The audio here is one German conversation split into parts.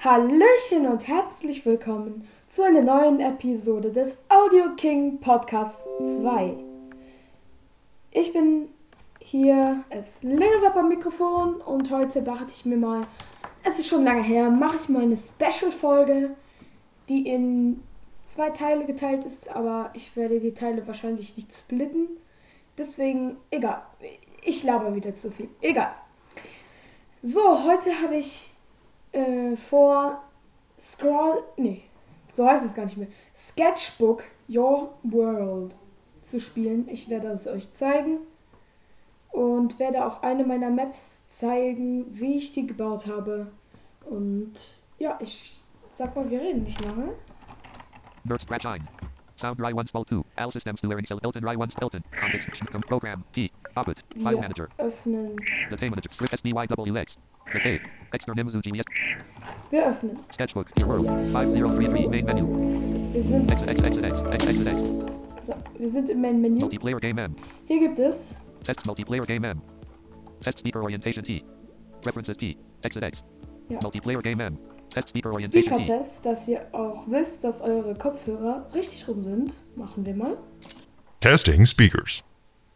Hallöchen und herzlich willkommen zu einer neuen Episode des Audio King Podcast 2. Ich bin hier als Längerweb am Mikrofon und heute dachte ich mir mal, es ist schon lange her, mache ich mal eine Special-Folge, die in zwei Teile geteilt ist, aber ich werde die Teile wahrscheinlich nicht splitten. Deswegen, egal. Ich laber wieder zu viel. Egal. So, heute habe ich äh, vor Scroll. Nee, so heißt es gar nicht mehr. Sketchbook Your World zu spielen. Ich werde es euch zeigen. Und werde auch eine meiner Maps zeigen, wie ich die gebaut habe. Und ja, ich sag mal, wir reden nicht lange. Nerd scratch ein. Sound Rai 1 Spell 2. Al systems to learning cell Elton Rai 1 Elton. Context program. P. Opit. File manager. öffnen. Detail manager. Script SBYWX. External Mizuki yes. Wir öffnen. Sketchbook. Your world. 5033 main menu. Wir sind, Exit X Exit X X Exit X. so, wir sind im Main Menü. Multiplayer game M. Hier gibt es Test multiplayer game M. Test speaker orientation T. Preferences P. Exit X. Ja. Multiplayer game M. Test speaker orientation T. Speaker-Test, dass ihr auch wisst, dass eure Kopfhörer richtig rum sind. Machen wir mal. Testing speakers.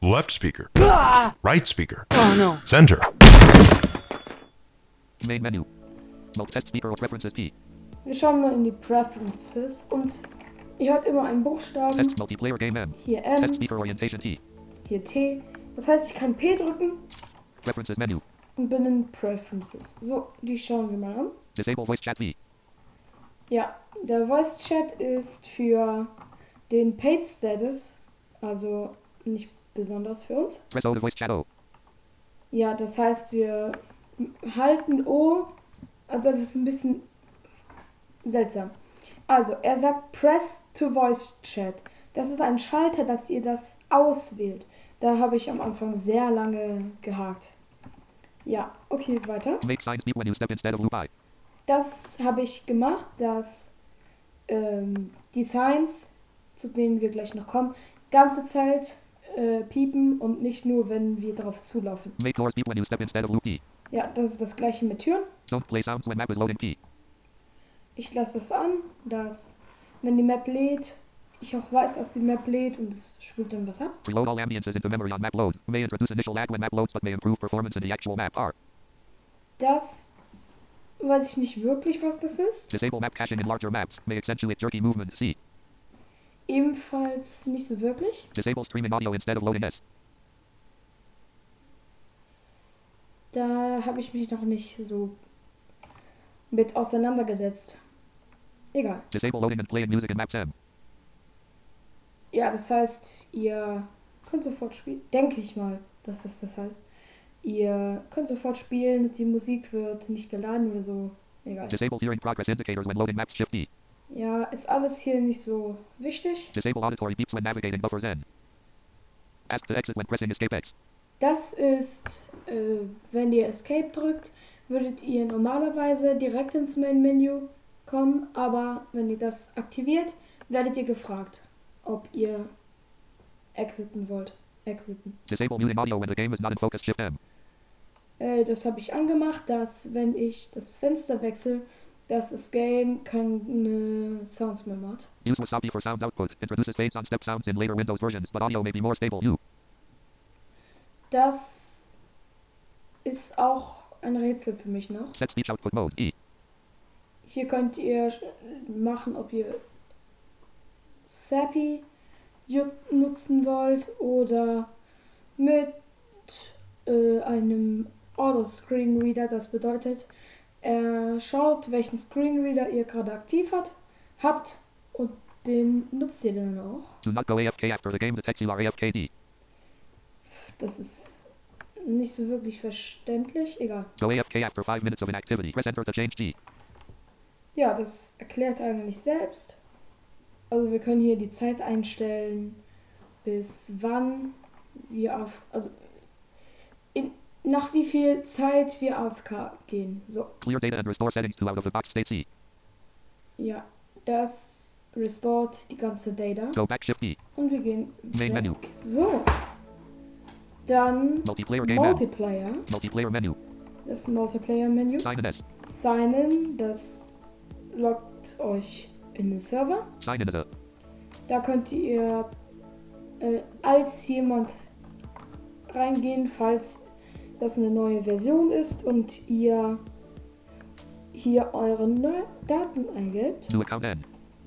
Left speaker. Right speaker. Oh no. Center. Main menu. Test speaker or preferences P. Wir schauen mal in die Preferences und ihr hört immer einen Buchstaben. Test multiplayer game M. Hier Test M, speaker orientation T. hier T. Das heißt, ich kann P drücken Preferences menu. und bin in Preferences. So, die schauen wir mal an. Disable voice chat V. Ja, der Voice Chat ist für den Paid Status, also nicht besonders für uns. Voice chat O. Ja, das heißt, wir halten O. Also, das ist ein bisschen seltsam. Also, er sagt Press to Voice Chat. Das ist ein Schalter, dass ihr das auswählt. Da habe ich am Anfang sehr lange gehakt. Ja, okay, weiter. When you step instead of. Das habe ich gemacht, dass ähm, die Signs, zu denen wir gleich noch kommen, ganze Zeit äh, piepen und nicht nur, wenn wir darauf zulaufen. Make Ja, das ist das gleiche mit Türen. Don't play sounds when map is loading P. Ich lasse das an, dass wenn die Map lädt, ich auch weiß, dass die Map lädt und es spült dann was ab. Reload all ambiances into memory on map load. May introduce initial lag when map loads but may improve performance in the actual map. R. Das weiß ich nicht wirklich, was das ist. Disable map caching in larger maps. May accentuate jerky movement. C. Ebenfalls nicht so wirklich. Disable streaming audio instead of loading S. Da habe ich mich noch nicht so mit auseinandergesetzt. Egal. Disable loading and playing music in maps M. Ja, das heißt, ihr könnt sofort spielen. Denke ich mal, dass das das heißt. Ihr könnt sofort spielen, die Musik wird nicht geladen oder so. Egal. Disable hearing progress indicators when loading maps Shift D. Ja, ist alles hier nicht so wichtig. Disable auditory beeps when navigating buffers N. Ask to exit when pressing escape X. Das ist, äh, wenn ihr Escape drückt, würdet ihr normalerweise direkt ins Main-Menü kommen, aber wenn ihr das aktiviert, werdet ihr gefragt, ob ihr exiten wollt. Exiten. Disable muting audio when the game is not in focus Shift M. Äh, das habe ich angemacht, dass wenn ich das Fenster wechsle, dass das Game keine Sounds mehr macht. Use Wasabi for sound output. Introduces fades on step sounds in later Windows versions, but audio may be more stable. U. Das ist auch ein Rätsel für mich noch. Set speech output mode. E. Hier könnt ihr machen, ob ihr Sappy nutzen wollt oder mit äh, einem Auto-Screenreader. Das bedeutet, er schaut, welchen Screenreader ihr gerade aktiv hat, habt und den nutzt ihr dann auch. Do not go AFK after the game detects you are AFKD. Das ist nicht so wirklich verständlich. Egal. Go AFK after 5 minutes of inactivity. Press enter to change G. Ja, das erklärt eigentlich selbst. Also wir können hier die Zeit einstellen, bis wann wir auf, also in, nach wie viel Zeit wir AFK gehen. So, Clear data and restore settings to out of the box state C. ja, das restored die ganze Data Go back Shift D. und wir gehen Main weg. Menu. So, dann Multiplayer. Multiplayer, Multiplayer menu. das Multiplayer-Menü. Sign in S. Sign in, das loggt euch in den Server. Sign in a. Da könnt ihr äh, als jemand reingehen, falls das eine neue Version ist und ihr hier eure Neu Daten eingebt.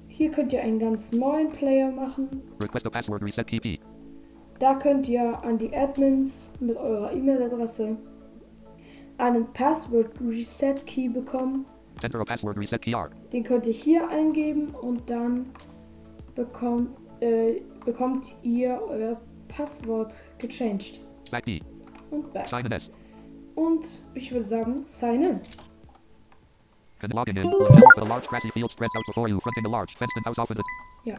Hier könnt ihr einen ganz neuen Player machen. Request a password reset PP. Da könnt ihr an die Admins mit eurer E-Mail-Adresse einen Password Reset Key bekommen. Enter a password reset PR. Den könnt ihr hier eingeben und dann bekommt, äh, bekommt ihr euer Passwort gechanged. Back D. Und back. Sign in. Und ich würde sagen, sign in. Can login in. Will help a large grassy field spreads out before you, fronting a large fenced in house off in the. Ja.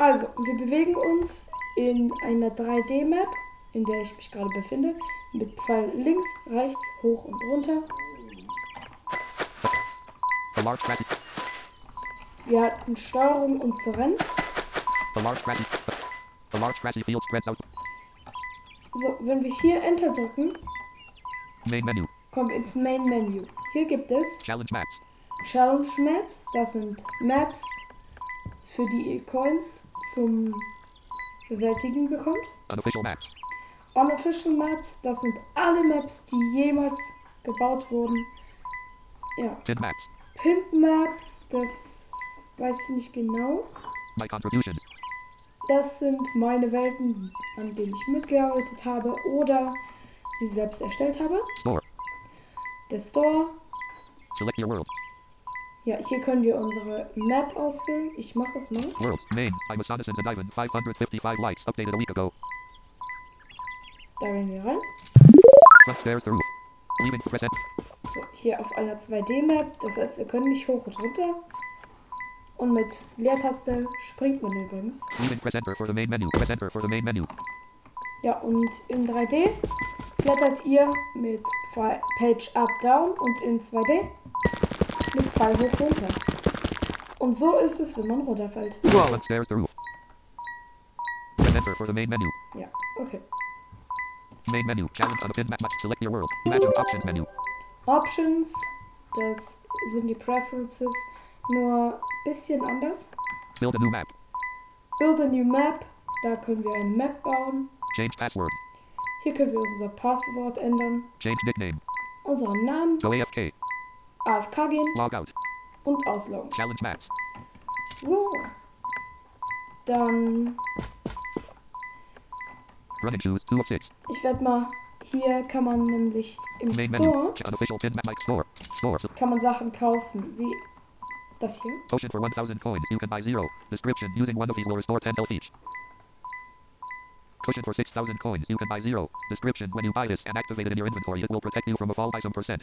Also, wir bewegen uns in einer 3D-Map, in der ich mich gerade befinde, mit Pfeil links, rechts, hoch und runter. Wir hatten Steuerung, um zu rennen. So, wenn wir hier Enter drücken, Main menu. kommen wir ins Main Menu. Hier gibt es Challenge maps. Challenge Maps, das sind Maps, für die Coins zum Bewältigen bekommt. Unofficial maps. Unofficial Maps, das sind alle Maps, die jemals gebaut wurden. Ja, Pin maps. Pimp Maps, das weiß ich nicht genau. My contributions. Das sind meine Welten, an denen ich mitgearbeitet habe oder sie selbst erstellt habe. Store. Der Store. Select your world. Ja, hier können wir unsere Map auswählen. Ich mache das mal. World. Main. I'm a and Ivan. 555 likes. Updated a week ago. Da gehen wir rein. Front stairs to roof. Leaving present. So, hier auf einer 2D-Map. Das heißt, wir können nicht hoch und runter. Und mit Leertaste springt man übrigens. Leaving presenter for the main menu. Presenter for the main menu. Ja, und in 3D blättert ihr mit Page Up Down und in 2D Pfeil hoch runter. Und so ist es, wenn man runterfällt. Front stairs to roof. Presenter for the main menu. Ja, okay. Main menu. Challenge on map. Select your world. Imagine options menu. Options, das sind die Preferences, nur ein bisschen anders. Build a new map. Build a new map, da können wir eine Map bauen. Change password. Hier können wir unser Passwort ändern, Change nickname. unseren Namen, Go AFK. AFK gehen Log out. und ausloggen. Challenge maps. So. Dann, Running shoes. 2 of 6. ich werde mal, hier kann man nämlich im Main menu. Store, store. Store. Kann man Sachen kaufen, wie das hier. Potion for 1000 coins. You can buy 0. Description. Using one of these will restore 10 health each. Cushion for 6000 coins. You can buy 0. Description. When you buy this and activate it in your inventory, it will protect you from a fall by some percent.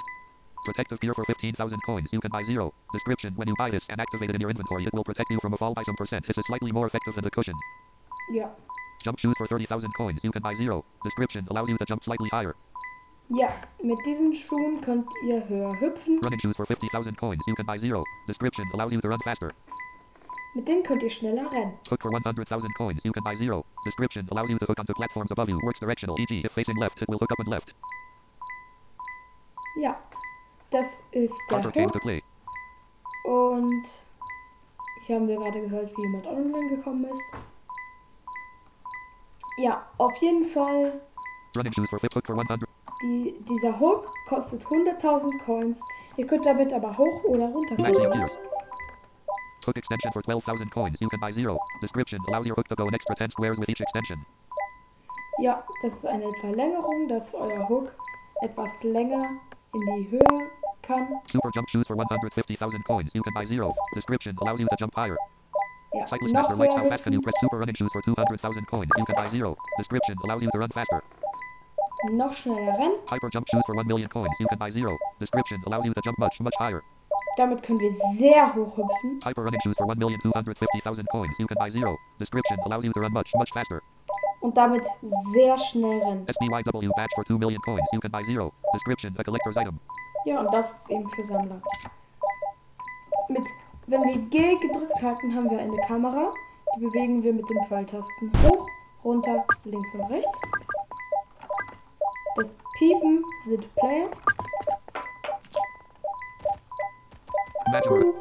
Protective gear for 15,000 coins. You can buy 0. Description. When you buy this and activate it in your inventory, it will protect you from a fall by some percent. This is slightly more effective than the cushion. Ja. Jump shoes for 30,000 coins. You can buy 0. Description. Allows you to jump slightly higher. Ja, mit diesen Schuhen könnt ihr höher hüpfen. Running shoes for 50,000 coins. You can buy 0. Description. Allows you to run faster. Mit denen könnt ihr schneller rennen. Hook for 100,000 coins. You can buy 0. Description. Allows you to hook onto platforms above you. Works directional. E.g. if facing left, it will hook up and left. Ja. Das ist der Hook. Und hier haben wir gerade gehört, wie jemand online gekommen ist. Ja, auf jeden Fall, Running shoes for flip hook for 100. die, dieser Hook kostet 100.000 Coins. Ihr könnt damit aber hoch oder runter. Hook extension for 12,000 coins. You can buy 0. Description. Allows your hook to go an extra 10 squares with each extension. Ja, das ist eine Verlängerung, dass euer Hook etwas länger in die Höhe kann. Super jump shoes for 150,000 coins. You can buy 0. Description. Allows you to jump higher. Ja, Cyclist master likes how fast can you press super running shoes for 200,000 coins. You can buy 0. Description. Allows you to run faster. noch schneller rennen. Hyper jump shoes for 1 million coins. You can buy 0. Description. Allows you to jump much, much higher. Damit können wir sehr hoch hüpfen. Hyper running shoes for 1,250,000 coins. You can buy 0. Description. Allows you to run much, much faster. Und damit sehr schnell rennen. SBYW badge for 2 million coins. You can buy 0. Description. A collector's item. Ja, und das ist eben für Sammler. Mit, wenn wir G gedrückt halten, haben wir eine Kamera. Die bewegen wir mit den Pfeiltasten hoch, runter, links und rechts. Das Piepen sind Player. Imagine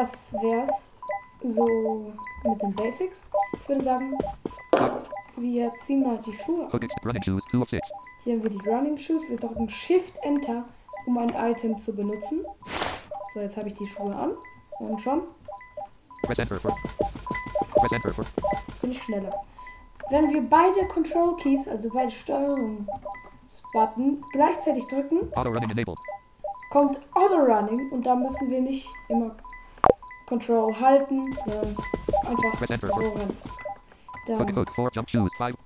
das wär's so mit den Basics. Ich würde sagen, wir ziehen mal die Schuhe an. Hook ex- running shoes, 2 of 6. Hier haben wir die Running Shoes. Wir drücken Shift Enter, um ein Item zu benutzen. So, jetzt habe ich die Schuhe an. Und schon bin ich schneller. Wenn wir beide Control Keys, also beide Steuerungsbutton, gleichzeitig drücken, Auto running enabled. kommt Auto Running und da müssen wir nicht immer Control halten, sondern einfach Press enter. so rennen. Dann hook 4 jump shoes, 5.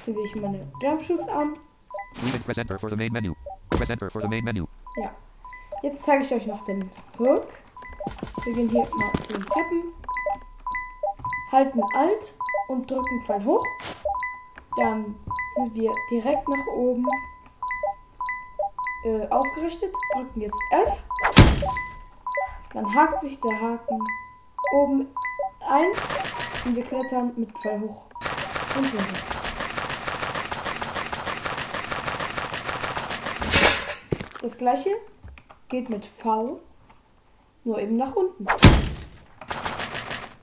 ziehe ich meine Jump Shoes an. Ja. Jetzt zeige ich euch noch den Hook. Wir gehen hier mal zu den Treppen. Halten Alt und drücken Pfeil hoch. Dann sind wir direkt nach oben äh, ausgerichtet. Drücken jetzt F. Dann hakt sich der Haken oben ein und wir klettern mit Pfeil hoch und runter. Das gleiche geht mit V, nur eben nach unten.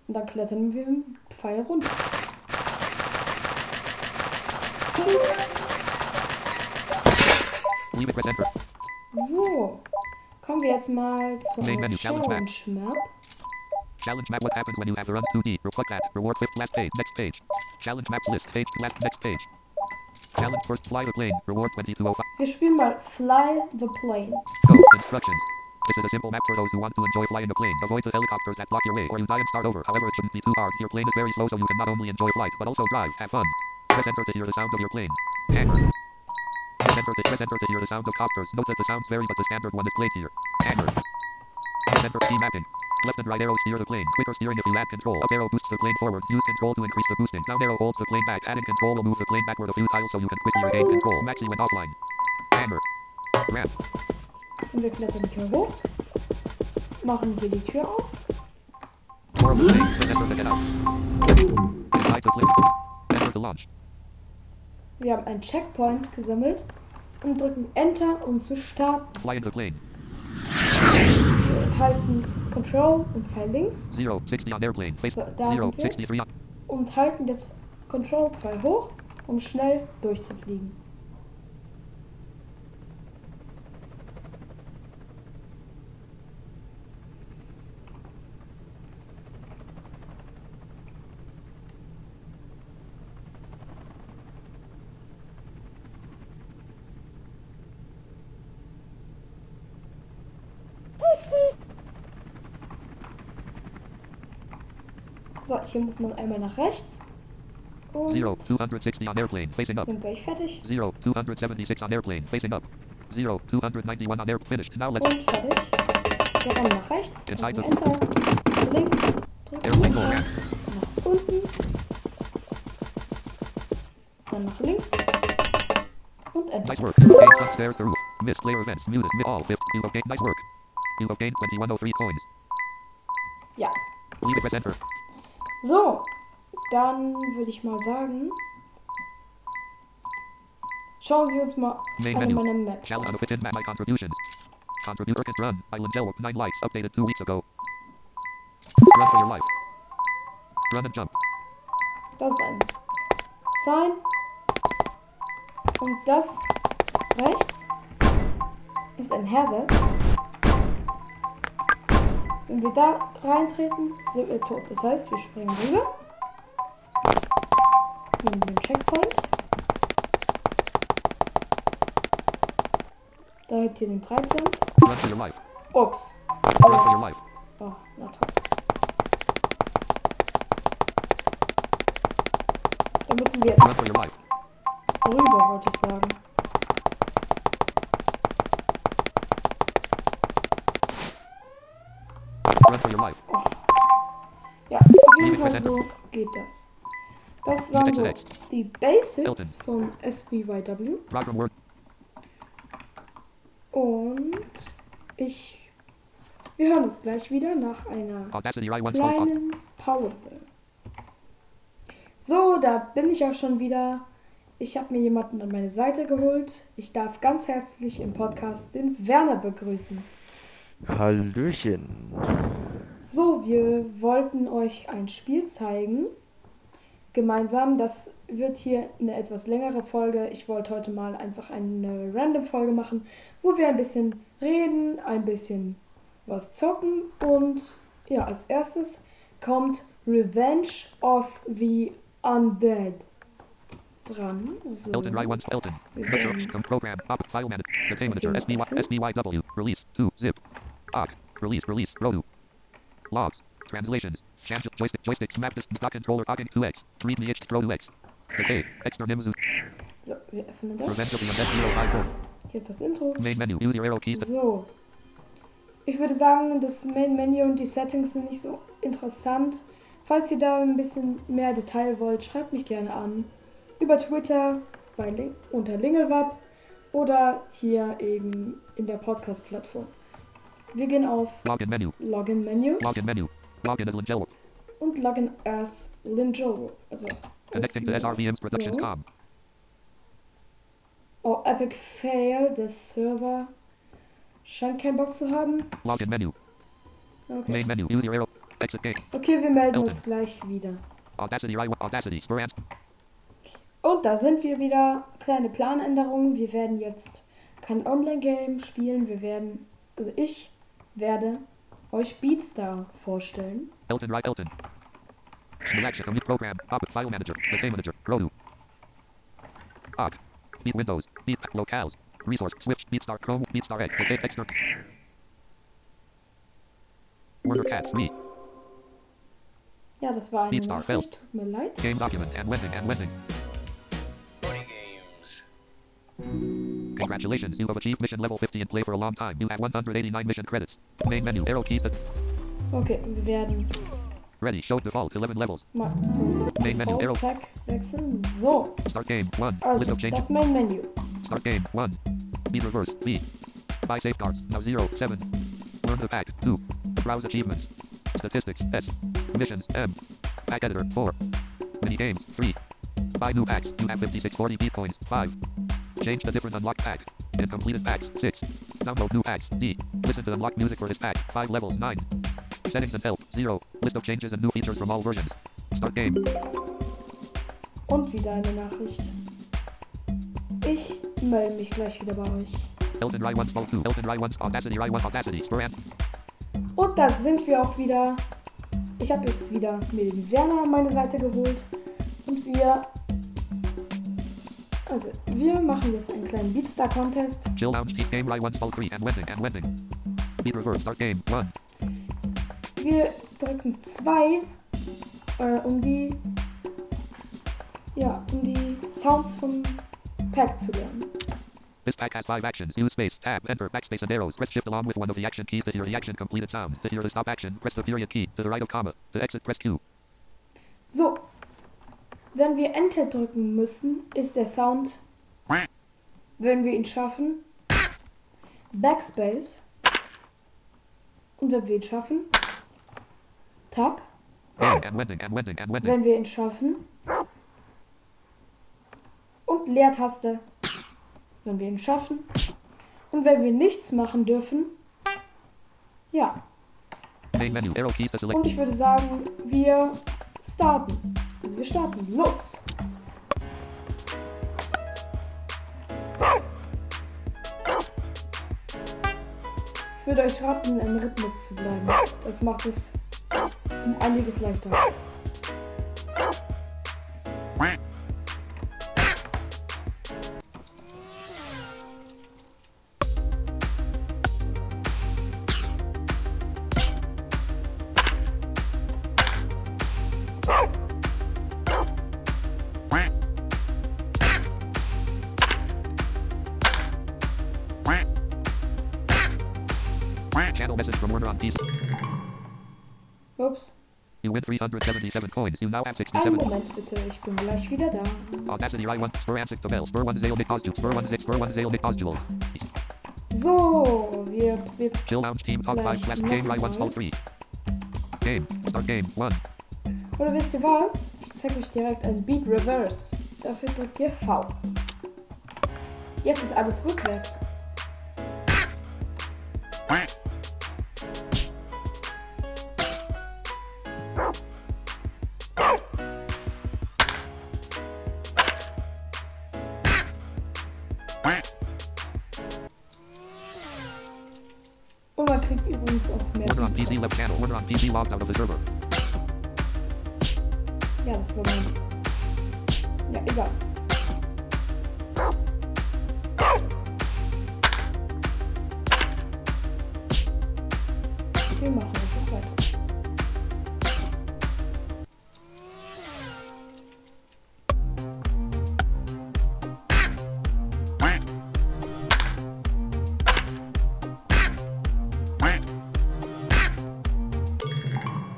Und dann klettern wir mit Pfeil runter. So, kommen wir jetzt mal Main menu, challenge map. Challenge Map. Challenge map. What happens when you have to run 2D? Reflect that. Reward fifth last page. Next page. Challenge maps list. Page last next page. Challenge first fly the plane. Reward 2205. Wir spielen mal Fly the Plane. Go. Instructions. This is a simple map for those who want to enjoy flying a plane. Avoid the helicopters that block your way or you die and start over. However, it shouldn't be too hard. Your plane is very slow so you can not only enjoy flight but also drive. Have fun. Press enter to hear the sound of your plane. Press enter to, press enter to hear the sound of copters. Note that the sounds vary but the standard one is played here. Hangar. Press enter key mapping. Left and right arrow steer the plane. Quicker steering if you add control. Up arrow boosts the plane forward. Use control to increase the boosting. Down arrow holds the plane back. Adding control will move the plane backward a few tiles so you can quickly regain control. Maxi went offline. Hammer. Ramp. Wir klettern hier hoch. Machen hier die Tür auf. Of the plane. Enter to get out. Inside the plane. Enter to launch. Wir haben einen Checkpoint gesammelt und drücken Enter, um zu starten. Fly in the plane. Wir halten Control und Pfeil links Zero. 60 on airplane. Face. So, da Zero. sind wir jetzt. 63 on. und halten das Control-Pfeil hoch, um schnell durchzufliegen. Hier muss man einmal nach rechts. Und Zero. 260 on airplane. Facing up. sind gleich fertig. Zero. 276 on airplane. Facing up. Zero. 291 on air. Finished. Now let's. Und fertig. Wir rennen nach rechts, drücken Enter, links, drücken Airplane go. nach unten, dann nach links und Enter. Nice work. Gained upstairs the roof. Missed layer events. Muted. Mi- all. Fifth. You have gained. Nice work. You have gained 2103 coins. Ja, Leave it. Press enter. So, dann würde ich mal sagen, schauen wir uns mal Main eine menu. meiner Maps an. my contributions. Contributor can run. Island Gel. 9 likes. Updated 2 weeks ago. Run for your life. Run and jump. Das ist ein Sign und das rechts ist ein Hazard. Wenn wir da reintreten, sind wir tot. Das heißt, wir springen rüber. Nehmen den Checkpoint. Da hat hier den Treibsand. Ups. Life. Oh, na toll. Da müssen wir rüber, wollte ich sagen. Life. Ja, auf jeden Fall so geht das. Das waren so die Basics von SBYW. Und ich. Wir hören uns gleich wieder nach einer kleinen Pause. So, da bin ich auch schon wieder. Ich habe mir jemanden an meine Seite geholt. Ich darf ganz herzlich im Podcast den Werner begrüßen. Hallöchen. So, wir wollten euch ein Spiel zeigen. Gemeinsam. Das wird hier eine etwas längere Folge. Ich wollte heute mal einfach eine Random-Folge machen, wo wir ein bisschen reden, ein bisschen was zocken und ja, als erstes kommt Revenge of the Undead dran. So. Elton Rai 1 Elton. Program. Op. File manager. Happens. SBYW. Release. 2. Zip. Ock. Release. Release. Row. Logs. Translations. Chance joystick. Joysticks. Map this. Dot controller. Ocking 2x. Read me. Row 2x. Okay. Extra Nimzu. So, wir öffnen das. Revenge of the Undead 054. Hier ist das Intro. Main menu. Use your arrow keys. So. Ich würde sagen, das Main Menu und die Settings sind nicht so interessant. Falls ihr da ein bisschen mehr Detail wollt, schreibt mich gerne an. Über Twitter bei Lin unter Lingelwab oder hier eben in der Podcast-Plattform. Wir gehen auf Login menu. Login Menu Login menu. Login as Lingello. und Login as Linjo. Also Connecting to SRVM's. Productions.com. Oh, Epic Fail, der Server scheint keinen Bock zu haben. Login menu. Okay. Main menu. Use your arrow. Exit gate. Okay, wir melden Elton. uns gleich wieder. Audacity. Rai 1. Audacity. Spur Und da sind wir wieder. Kleine Planänderungen. Wir werden jetzt kein Online-Game spielen. Wir werden, also ich werde euch Beatstar vorstellen. Elton Right Elton. Selection Commute Program. Op File Manager. Contain Manager. Row 2. Ock. Beat Windows. Beat Locales. Resource. Swift. Beatstar Chrome. Beatstar Edge. Okay. Extra. Warner Cats. Me. Ja, das war eine Beatstar, Nachricht. Tut mir leid. Game document. And Wending. And Wending. Congratulations. You have achieved mission level 50 and play for a long time. You have 189 mission credits. Main menu. Arrow keys. Okay, wir werden ready. Show default. 11 levels. mal Main Menu, Arrow. Pack wechseln. So, Start game. 1. Ah, List also of changes. das Main Menu. Start game. 1. Beat reverse. B. Buy safeguards. Now 0. 7. Learn the pack. 2. Browse achievements. Statistics. S. Missions. M. Pack editor. 4. Mini games. 3. Buy new packs. You have 5640 beat coins. 5. Change the different unlocked pack. In completed packs. 6. Download new packs. D. Listen to unlocked music for this pack. 5 levels. 9. Settings and help. 0. List of changes and new features from all versions. Start game. Und wieder eine Nachricht. Ich melde mich gleich wieder bei euch. Elton Rai 1 Small 2. Elton Rai 1 Audacity Rai 1 Audacity. Spur Und da sind wir auch wieder. Ich habe jetzt wieder mir den Werner an meine Seite geholt. Und wir. Also, wir machen jetzt einen kleinen Beatstar Contest. Chill Lounge Team Game Rai 1 Small 3 and Wending and Wending. Beat reverse. Start game. 1. Wir drücken 2, äh, um die. Ja, um die Sounds vom Pack zu lernen. This pack has five actions. Use space, tab, enter, backspace, and arrows. Press shift along with one of the action keys to hear the action completed sound. To hear the stop action, press the period key. To the right of comma. To exit, press Q. So. Wenn wir Enter drücken müssen, ist der Sound, wenn wir ihn schaffen, Backspace. Und wenn wir ihn schaffen, Tab. Wenn wir ihn schaffen, und Leertaste, wenn wir ihn schaffen. Und wenn wir nichts machen dürfen, ja. Und ich würde sagen, wir starten. Also wir starten. Los! Ich würde euch raten, im Rhythmus zu bleiben. Das macht es um einiges leichter. 377 coins. You now have Einen 67. Moment bitte, ich bin gleich wieder da. Audacity Rai 1, Spur and 6 to Bell. Spur 1 Zale Nick Osdual. Spur 1 6, Spur 1 Zale Nick Osdual. So, wir jetzt Chill Lounge Team Talk 5 Gleich slash Game 1 nochmal. Small 3. Game. Start game. 1. Oder wisst ihr was? Ich zeige euch direkt ein Beat Reverse. Dafür drückt ihr V. Jetzt ist alles rückwärts.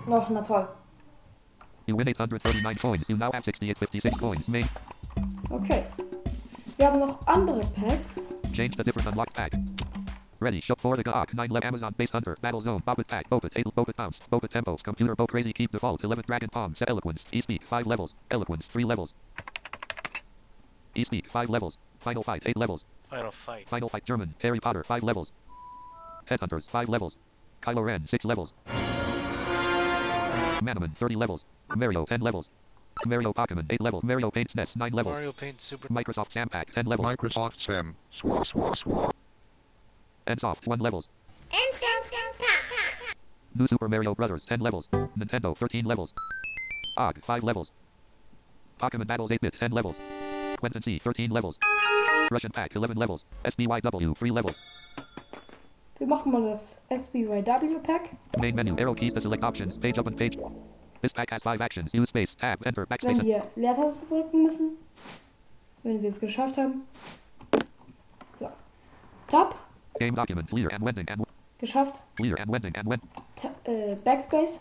Noch, na toll. You win 839 coins. You now have 6856 coins. Main. Okay. Wir haben noch andere Packs. Change the different unlocked pack. Ready. Shop for the GOG. 9 left Amazon Base Hunter. Battle Zone. Bobbit Pack. Bobbit. 8 Bobbit Bounce. Bobbit Tempos. Computer Bo Crazy Keep Default. 11 Dragon Palm. Set Eloquence. E-Speak. 5 levels. Eloquence. 3 levels. E-Speak. 5 levels. Final Fight. 8 levels. Final fight. Final Fight German. Harry Potter. 5 levels. Headhunters. 5 levels. Kylo Ren. 6 levels. Manaman. 30 levels. Mario. 10 levels. Mario Pokemon. 8 levels. Mario Paint SNES. 9 levels. Mario Paint Super. Microsoft Sam Pack. 10 levels. Microsoft Sam. Swa swa swa. And 1 levels. Ensoft. New Super Mario Brothers, 10 levels. Nintendo, 13 levels. OG, 5 levels. Pokemon Battles 8-bit, 10 levels. Quentin C, 13 levels. Russian Pack, 11 levels. SBYW, 3 levels. Wir machen mal das SBYW Pack. Main menu, arrow keys to select options, page up and page. This pack has 5 actions. Use space, tab, enter, backspace. Wenn and- wir Leertaste drücken müssen. Wenn wir es geschafft haben. So. Tab. Game document, clear and wending and Geschafft. clear and wending and wend. Ta äh, Backspace.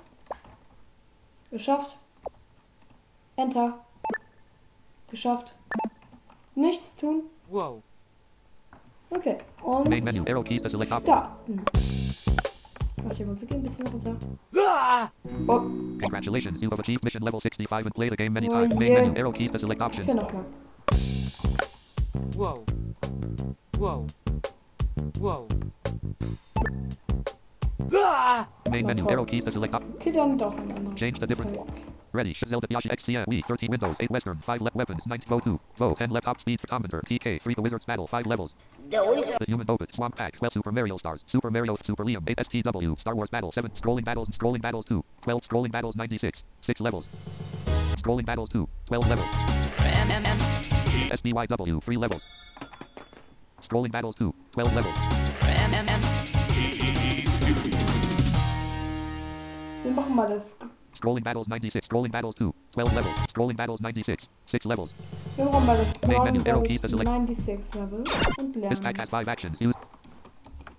Geschafft. Enter. Geschafft. Nichts tun. Wow. Okay. Und Main menu, arrow keys to select options. da. Mach die Musik ein bisschen runter. Oh, Congratulations, you have achieved mission level 65 and play the game many Oh, times. Main yeah. menu, arrow keys to select options. okay, nochmal. Whoa. Whoa. Whoa. Main menu, toll. arrow keys to select options. Okay, dann doch ein anderes. Change the different- Okay. Ready. Zelda Yashi XCM. We 13 Windows, 8 Western, 5 left weapons, 9 Vo 2. Vo 10 left top speed for commenter. TK 3 The Wizard's Battle, 5 levels. The Human Orbit, Swamp Pack, 12 Super Mario Stars, Super Mario, Super Liam, 8 STW, Star Wars Battle, 7 Scrolling Battles Scrolling Battles 2, 12 Scrolling Battles 96, 6 levels. Scrolling Battles 2, 12 levels. SBYW, 3 levels. Scrolling Battles 2, 12 levels. Wir machen mal das. Scrolling Battles 96, Scrolling Battles 2, 12 levels. Scrolling Battles 96, 6 levels. Wir machen mal das Main menu, arrow keys Battles to select. 96 Level. Und This pack lernen. has 5 actions. Use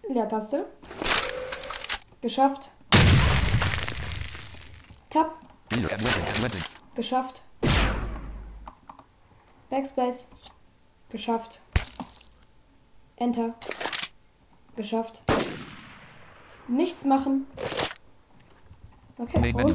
Leertaste. Geschafft. Tab. And and. Geschafft. Backspace. Geschafft. Enter. Geschafft. Nichts machen. Okay, Main menu.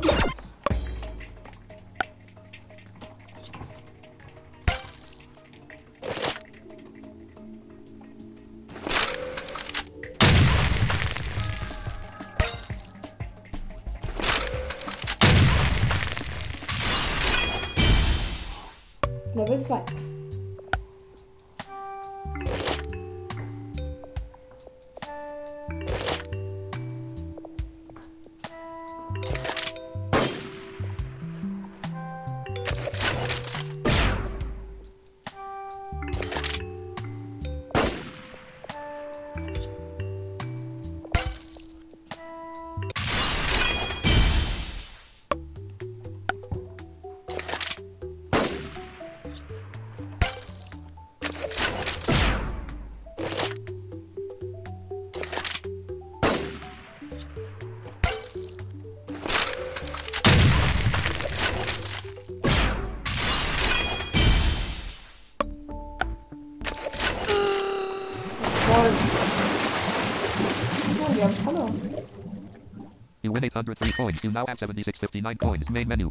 Coins. You now have 7659 coins. Main menu.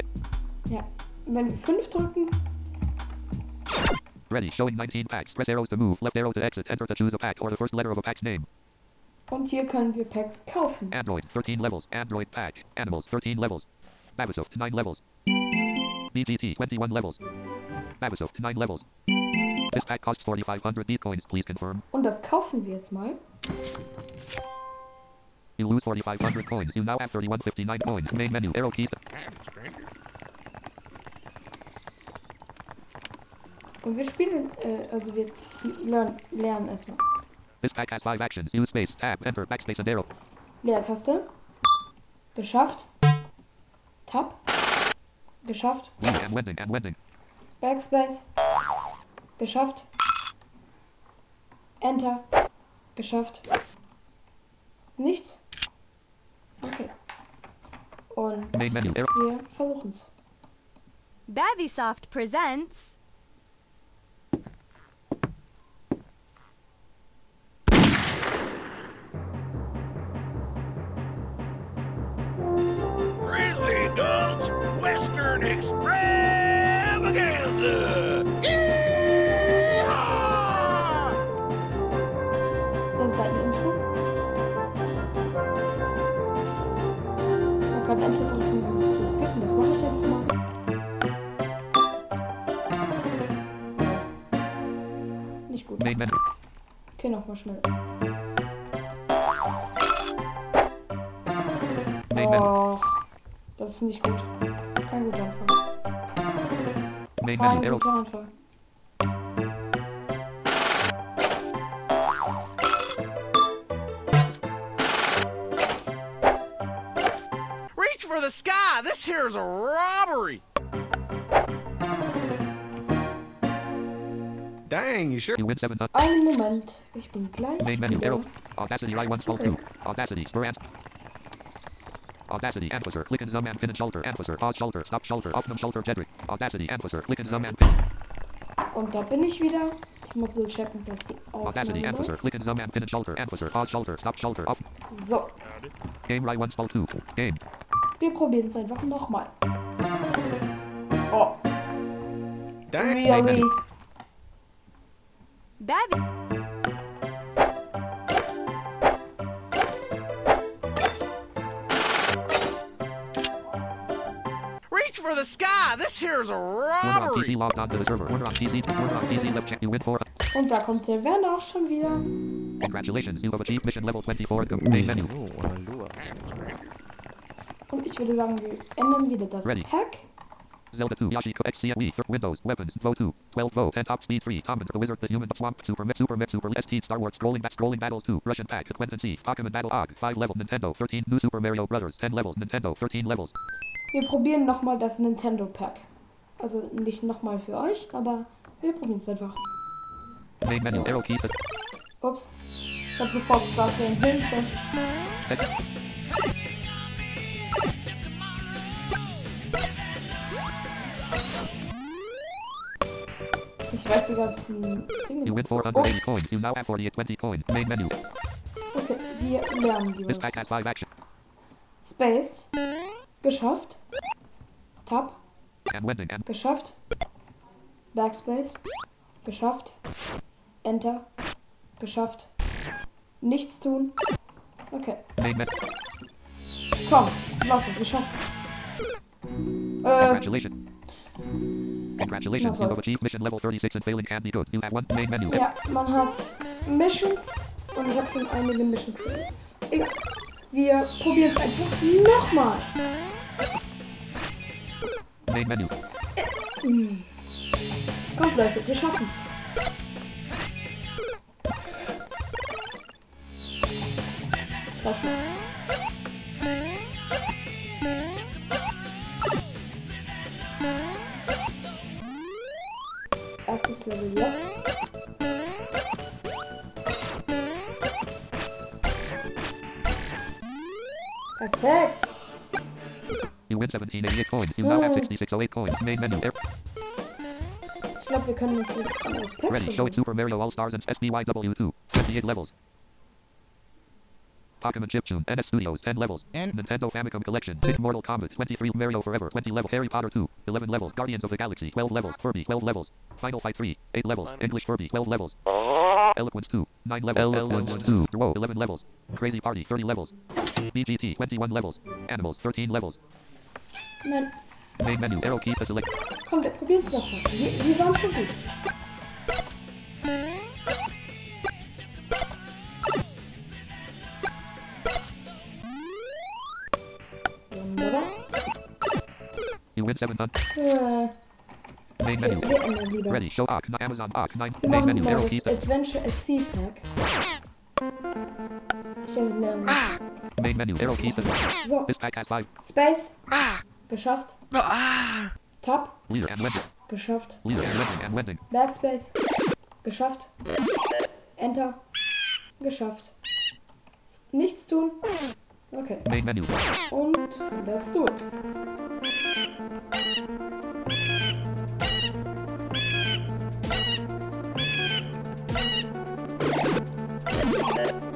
Ja. Wir 5 drücken, Ready. Showing 19 packs. Press arrows to move. Left arrow to exit. Enter to choose a pack or the first letter of a pack's name. und hier können wir Packs kaufen. Android 13 levels. Android pack. Animals 13 levels. Babisoft 9 levels. BGT 21 levels. Babisoft 9 levels. This pack costs 4,500 Bitcoins. Please confirm. Und das kaufen wir jetzt mal. You lose 4,500 coins. You now have 3159 coins. Main menu. Arrow keys. Und wir spielen, äh, also wir lernen, lernen erstmal. This pack has five actions. Use space, tab, enter, backspace, and arrow. Leertaste. Geschafft. Tab. Geschafft. And wending and wending. Backspace. Geschafft. Enter. Geschafft. Nichts. Okay. Und Main menu. Arrow. wir versuchen's. Bavisoft presents Grizzly Dogs Western Extravaganza! Nochmal schnell. Och, das ist nicht gut. Kein guter Anfang. Kein guter Anfang. You sure? You win 700. Einen Moment. Ich bin gleich. Main menu. Arrow. Audacity I 1 2. Audacity. Spur Audacity. Anfasser. Click and zoom and pin and shoulder. Anfasser. Pause shoulder. Stop shoulder. Optimum shoulder. Jedrick. Audacity. Anfasser. Click and zoom and pin. Und da bin ich wieder. Ich muss so checken, dass die Audacity. Läuft. Click and zoom and pin and shoulder. Anfasser. Pause shoulder. Stop shoulder. Off. So, Game right 1 2. Game. wir probieren es einfach nochmal. Oh, Dang. really? Bavi. Reach for the sky! This here's a Warner on robbery! PC logged onto the server. Warner on PC. Warner on PC left check. You win 4. Und da kommt der Werner auch schon wieder. Congratulations. You have achieved mission level 24. Go. Main menu. Und ich würde sagen, wir ändern wieder das Ready. Pack. Zelda 2, Yashiko XCME, th- Windows, Weapons, Vo 2, 12 Vo, 10 Top Speed 3, Tom the Wizard, the Human, the Swamp, Super Mech, Super Mech, Super ST, Star Wars, Scrolling, Bat- Scrolling Battles 2, Russian Pack, Quentin C, Pokemon Battle Og, 5 level, Nintendo, 13, New Super Mario Brothers, 10 levels, Nintendo, 13 levels. Wir probieren nochmal das Nintendo Pack. Also nicht nochmal für euch, aber wir probieren es einfach. Main menu, arrow keys, Ups. Ich hab sofort Startplan. Hilfe. Weiß die ganzen you Dinge. win Oh, 480 coins, you now have 48, 20 coins, main menu. okay, wir lernen die. This pack has 5 action, Space. Geschafft. Tab. Geschafft. Backspace. Geschafft. Enter. Geschafft. Nichts tun. Okay. main menu. Komm, Leute, geschafft. Äh, Congratulations. Congratulations, you have achieved mission level 36 and failing can be good. You have one main menu. ja, man hat Missions und ich habe schon einige Mission Credits. Egal. Wir probieren es einfach nochmal. Main menu. Kommt Leute, wir schaffen's. Schaffen. 1788 coins. You now have Oh. 6608 coins. Main menu. Air- Ich glaube, wir können uns jetzt ein anderes Pack Ready. Show it. Super Mario All Stars and SBYW2. 28 levels. Pokemon Chiptune. NS Studios. 10 levels. N- Nintendo Famicom Collection. 6 Mortal Kombat. 23 Mario Forever. 20 level. Harry Potter 2. 11 levels. Guardians of the Galaxy. 12 levels. Furby. 12 levels. Final Fight 3. 8 levels. English Furby. 12 levels. Eloquence 2. 9 levels. Eloquence 2. Whoa. 11 levels. Crazy Party. 30 levels. BGT. 21 levels. Animals. 13 levels. Nein, Main menu. Arrow keys to select. komm, wir probieren es nochmal. Wir, wir waren schon gut. Wunderbar. You win 700. Äh, Main wir, menu. wir ändern lieber. Ready. Show Arc. Amazon Arc. 9. Wir Main menu. mal Arrow das keys. Adventure at Sea Pack. Ich erlerne. Main menu. Arrow keys. So, This pack has 5. Space. Geschafft. Tab. Leader and Wending. Geschafft. Backspace. Geschafft. Enter. Geschafft. Nichts tun. Okay. Main menu. Und let's do it. Und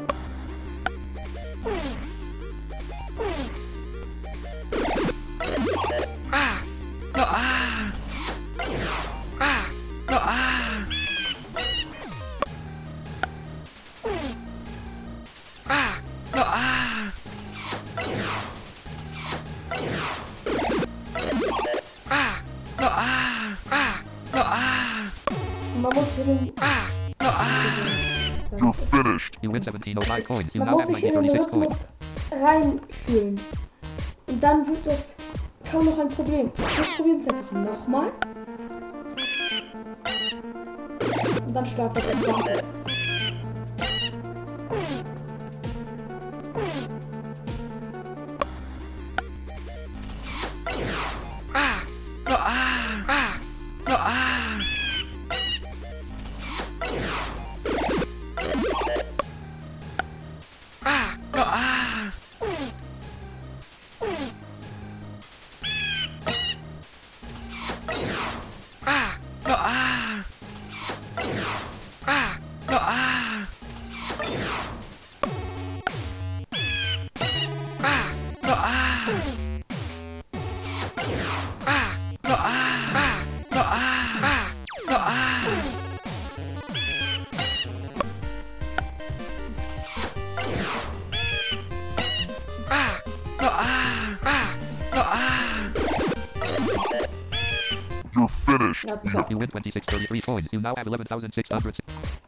muss hier den. You're finished. You win 1705 coins. You Man now muss have sich in den 1946 coins. Rhythmus reinfühlen. Und dann wird das kaum noch ein Problem. Wir probieren es einfach nochmal. Und dann startet der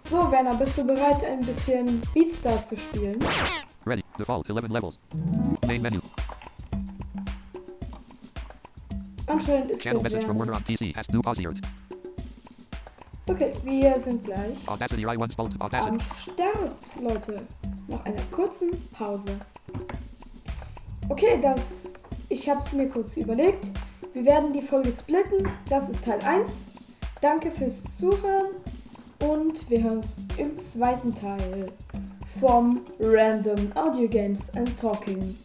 So, Werner, bist du bereit, ein bisschen Beatstar zu spielen? Ready. Default 11 levels. Main menu. Anscheinend ist Channel message from. Warner on PC has new paused. Okay, wir sind gleich Audacity I1 Bolt. am Audacity. Start, Leute. Nach einer kurzen Pause. Okay, das. Ich habe es mir kurz überlegt. Wir werden die Folge splitten. Das ist Teil 1. Danke fürs Zuhören. Und wir hören uns im zweiten Teil vom Random Audio Games and Talking